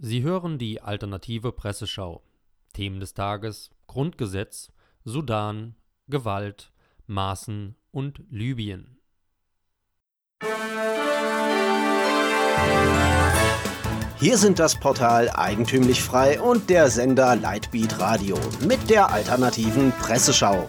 Sie hören die alternative Presseschau. Themen des Tages: Grundgesetz, Sudan, Gewalt, Maßen und Libyen. Hier sind das Portal Eigentümlich Frei und der Sender Lightbeat Radio mit der alternativen Presseschau.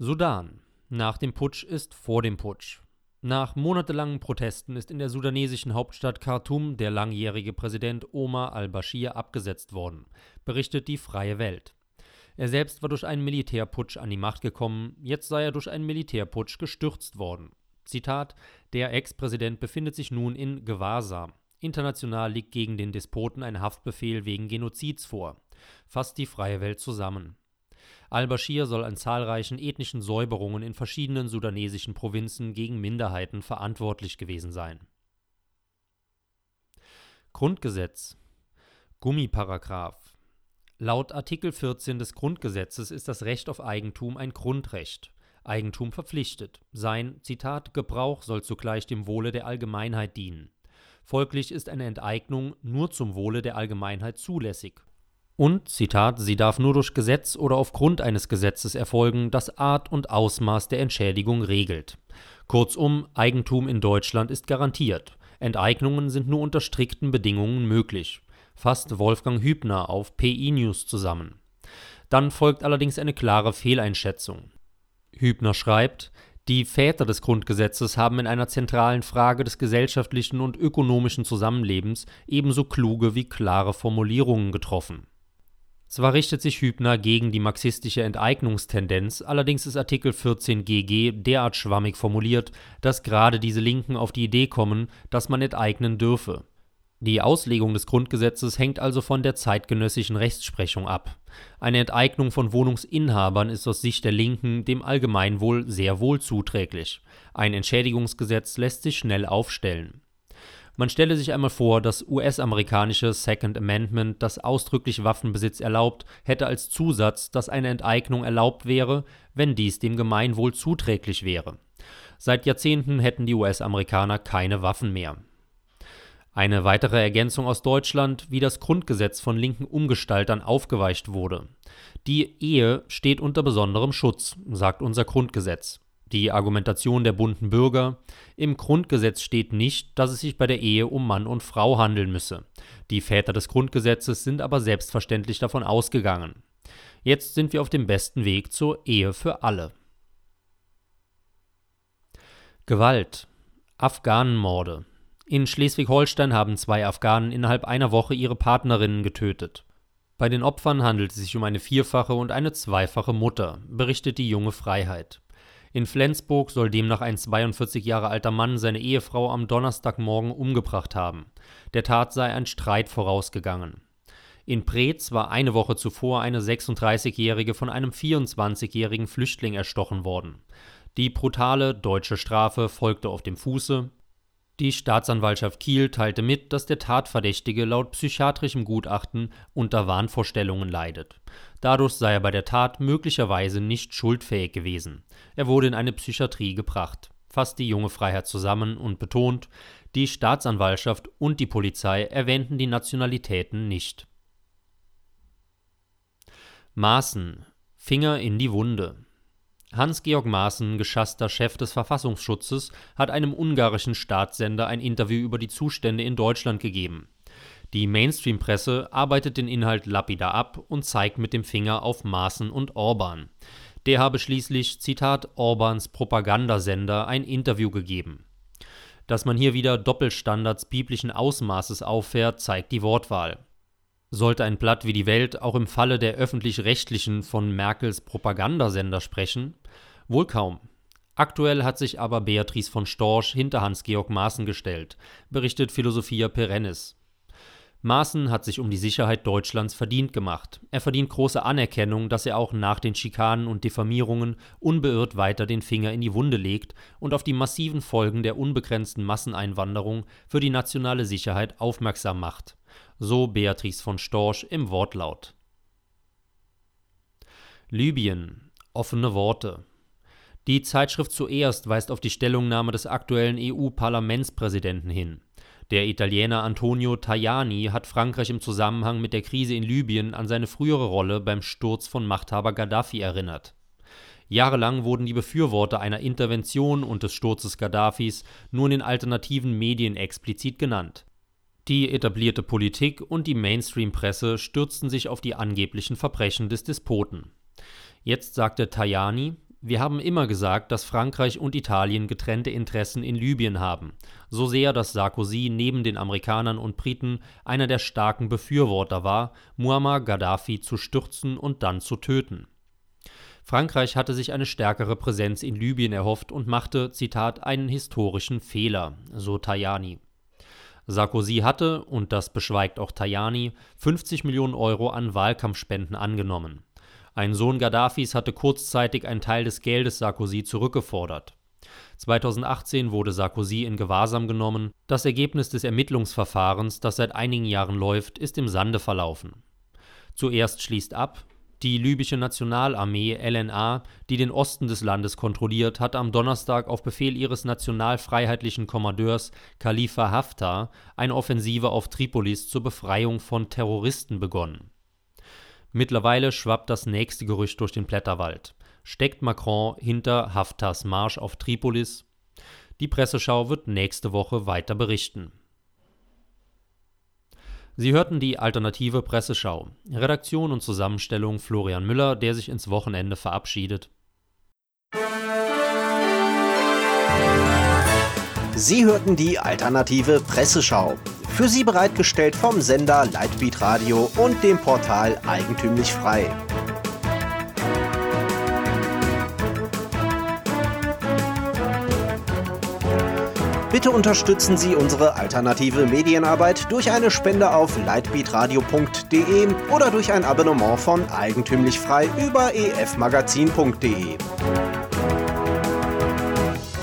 Sudan. Nach dem Putsch ist vor dem Putsch. Nach monatelangen Protesten ist in der sudanesischen Hauptstadt Khartoum der langjährige Präsident Omar al-Bashir abgesetzt worden, berichtet die Freie Welt. Er selbst war durch einen Militärputsch an die Macht gekommen, jetzt sei er durch einen Militärputsch gestürzt worden. Zitat: Der Ex-Präsident befindet sich nun in Gewahrsam. International liegt gegen den Despoten ein Haftbefehl wegen Genozids vor. Fasst die Freie Welt zusammen. Al-Bashir soll an zahlreichen ethnischen Säuberungen in verschiedenen sudanesischen Provinzen gegen Minderheiten verantwortlich gewesen sein. Grundgesetz Gummiparagraph Laut Artikel 14 des Grundgesetzes ist das Recht auf Eigentum ein Grundrecht. Eigentum verpflichtet. Sein, Zitat, Gebrauch soll zugleich dem Wohle der Allgemeinheit dienen. Folglich ist eine Enteignung nur zum Wohle der Allgemeinheit zulässig und, Zitat, sie darf nur durch Gesetz oder aufgrund eines Gesetzes erfolgen, das Art und Ausmaß der Entschädigung regelt. Kurzum, Eigentum in Deutschland ist garantiert. Enteignungen sind nur unter strikten Bedingungen möglich. Fasst Wolfgang Hübner auf PI News zusammen. Dann folgt allerdings eine klare Fehleinschätzung. Hübner schreibt, die Väter des Grundgesetzes haben in einer zentralen Frage des gesellschaftlichen und ökonomischen Zusammenlebens ebenso kluge wie klare Formulierungen getroffen. Zwar richtet sich Hübner gegen die marxistische Enteignungstendenz, allerdings ist Artikel 14 GG derart schwammig formuliert, dass gerade diese Linken auf die Idee kommen, dass man enteignen dürfe. Die Auslegung des Grundgesetzes hängt also von der zeitgenössischen Rechtsprechung ab. Eine Enteignung von Wohnungsinhabern ist aus Sicht der Linken dem Allgemeinwohl sehr wohl zuträglich. Ein Entschädigungsgesetz lässt sich schnell aufstellen man stelle sich einmal vor, das US-amerikanische Second Amendment, das ausdrücklich Waffenbesitz erlaubt, hätte als Zusatz, dass eine Enteignung erlaubt wäre, wenn dies dem Gemeinwohl zuträglich wäre. Seit Jahrzehnten hätten die US-Amerikaner keine Waffen mehr. Eine weitere Ergänzung aus Deutschland, wie das Grundgesetz von linken Umgestaltern aufgeweicht wurde. Die Ehe steht unter besonderem Schutz, sagt unser Grundgesetz. Die Argumentation der bunten Bürger Im Grundgesetz steht nicht, dass es sich bei der Ehe um Mann und Frau handeln müsse. Die Väter des Grundgesetzes sind aber selbstverständlich davon ausgegangen. Jetzt sind wir auf dem besten Weg zur Ehe für alle. Gewalt Afghanenmorde In Schleswig-Holstein haben zwei Afghanen innerhalb einer Woche ihre Partnerinnen getötet. Bei den Opfern handelt es sich um eine vierfache und eine zweifache Mutter, berichtet die junge Freiheit. In Flensburg soll demnach ein 42 Jahre alter Mann seine Ehefrau am Donnerstagmorgen umgebracht haben. Der Tat sei ein Streit vorausgegangen. In Preetz war eine Woche zuvor eine 36-Jährige von einem 24-jährigen Flüchtling erstochen worden. Die brutale deutsche Strafe folgte auf dem Fuße, die Staatsanwaltschaft Kiel teilte mit, dass der Tatverdächtige laut psychiatrischem Gutachten unter Wahnvorstellungen leidet. Dadurch sei er bei der Tat möglicherweise nicht schuldfähig gewesen. Er wurde in eine Psychiatrie gebracht, fasst die junge Freiheit zusammen und betont, die Staatsanwaltschaft und die Polizei erwähnten die Nationalitäten nicht. Maßen Finger in die Wunde Hans-Georg Maaßen, geschasster Chef des Verfassungsschutzes, hat einem ungarischen Staatssender ein Interview über die Zustände in Deutschland gegeben. Die Mainstream-Presse arbeitet den Inhalt lapidar ab und zeigt mit dem Finger auf Maaßen und Orban. Der habe schließlich, Zitat, Orbans Propagandasender ein Interview gegeben. Dass man hier wieder Doppelstandards biblischen Ausmaßes auffährt, zeigt die Wortwahl. Sollte ein Blatt wie die Welt auch im Falle der öffentlich-rechtlichen von Merkels Propagandasender sprechen? Wohl kaum. Aktuell hat sich aber Beatrice von Storch hinter Hans-Georg Maaßen gestellt, berichtet Philosophia Perennis. Maaßen hat sich um die Sicherheit Deutschlands verdient gemacht. Er verdient große Anerkennung, dass er auch nach den Schikanen und Diffamierungen unbeirrt weiter den Finger in die Wunde legt und auf die massiven Folgen der unbegrenzten Masseneinwanderung für die nationale Sicherheit aufmerksam macht. So Beatrice von Storch im Wortlaut. Libyen. Offene Worte. Die Zeitschrift zuerst weist auf die Stellungnahme des aktuellen EU-Parlamentspräsidenten hin. Der Italiener Antonio Tajani hat Frankreich im Zusammenhang mit der Krise in Libyen an seine frühere Rolle beim Sturz von Machthaber Gaddafi erinnert. Jahrelang wurden die Befürworter einer Intervention und des Sturzes Gaddafis nur in den alternativen Medien explizit genannt. Die etablierte Politik und die Mainstream-Presse stürzten sich auf die angeblichen Verbrechen des Despoten. Jetzt sagte Tajani, wir haben immer gesagt, dass Frankreich und Italien getrennte Interessen in Libyen haben, so sehr, dass Sarkozy neben den Amerikanern und Briten einer der starken Befürworter war, Muammar Gaddafi zu stürzen und dann zu töten. Frankreich hatte sich eine stärkere Präsenz in Libyen erhofft und machte, Zitat, einen historischen Fehler, so Tajani. Sarkozy hatte, und das beschweigt auch Tajani, 50 Millionen Euro an Wahlkampfspenden angenommen. Ein Sohn Gaddafis hatte kurzzeitig einen Teil des Geldes Sarkozy zurückgefordert. 2018 wurde Sarkozy in Gewahrsam genommen. Das Ergebnis des Ermittlungsverfahrens, das seit einigen Jahren läuft, ist im Sande verlaufen. Zuerst schließt ab, die libysche Nationalarmee LNA, die den Osten des Landes kontrolliert, hat am Donnerstag auf Befehl ihres nationalfreiheitlichen Kommandeurs Khalifa Haftar eine Offensive auf Tripolis zur Befreiung von Terroristen begonnen. Mittlerweile schwappt das nächste Gerücht durch den Blätterwald. Steckt Macron hinter Haftars Marsch auf Tripolis? Die Presseschau wird nächste Woche weiter berichten. Sie hörten die alternative Presseschau. Redaktion und Zusammenstellung Florian Müller, der sich ins Wochenende verabschiedet. Sie hörten die alternative Presseschau. Für Sie bereitgestellt vom Sender Lightbeat Radio und dem Portal Eigentümlich Frei. Bitte unterstützen Sie unsere alternative Medienarbeit durch eine Spende auf lightbeatradio.de oder durch ein Abonnement von Eigentümlich Frei über efmagazin.de.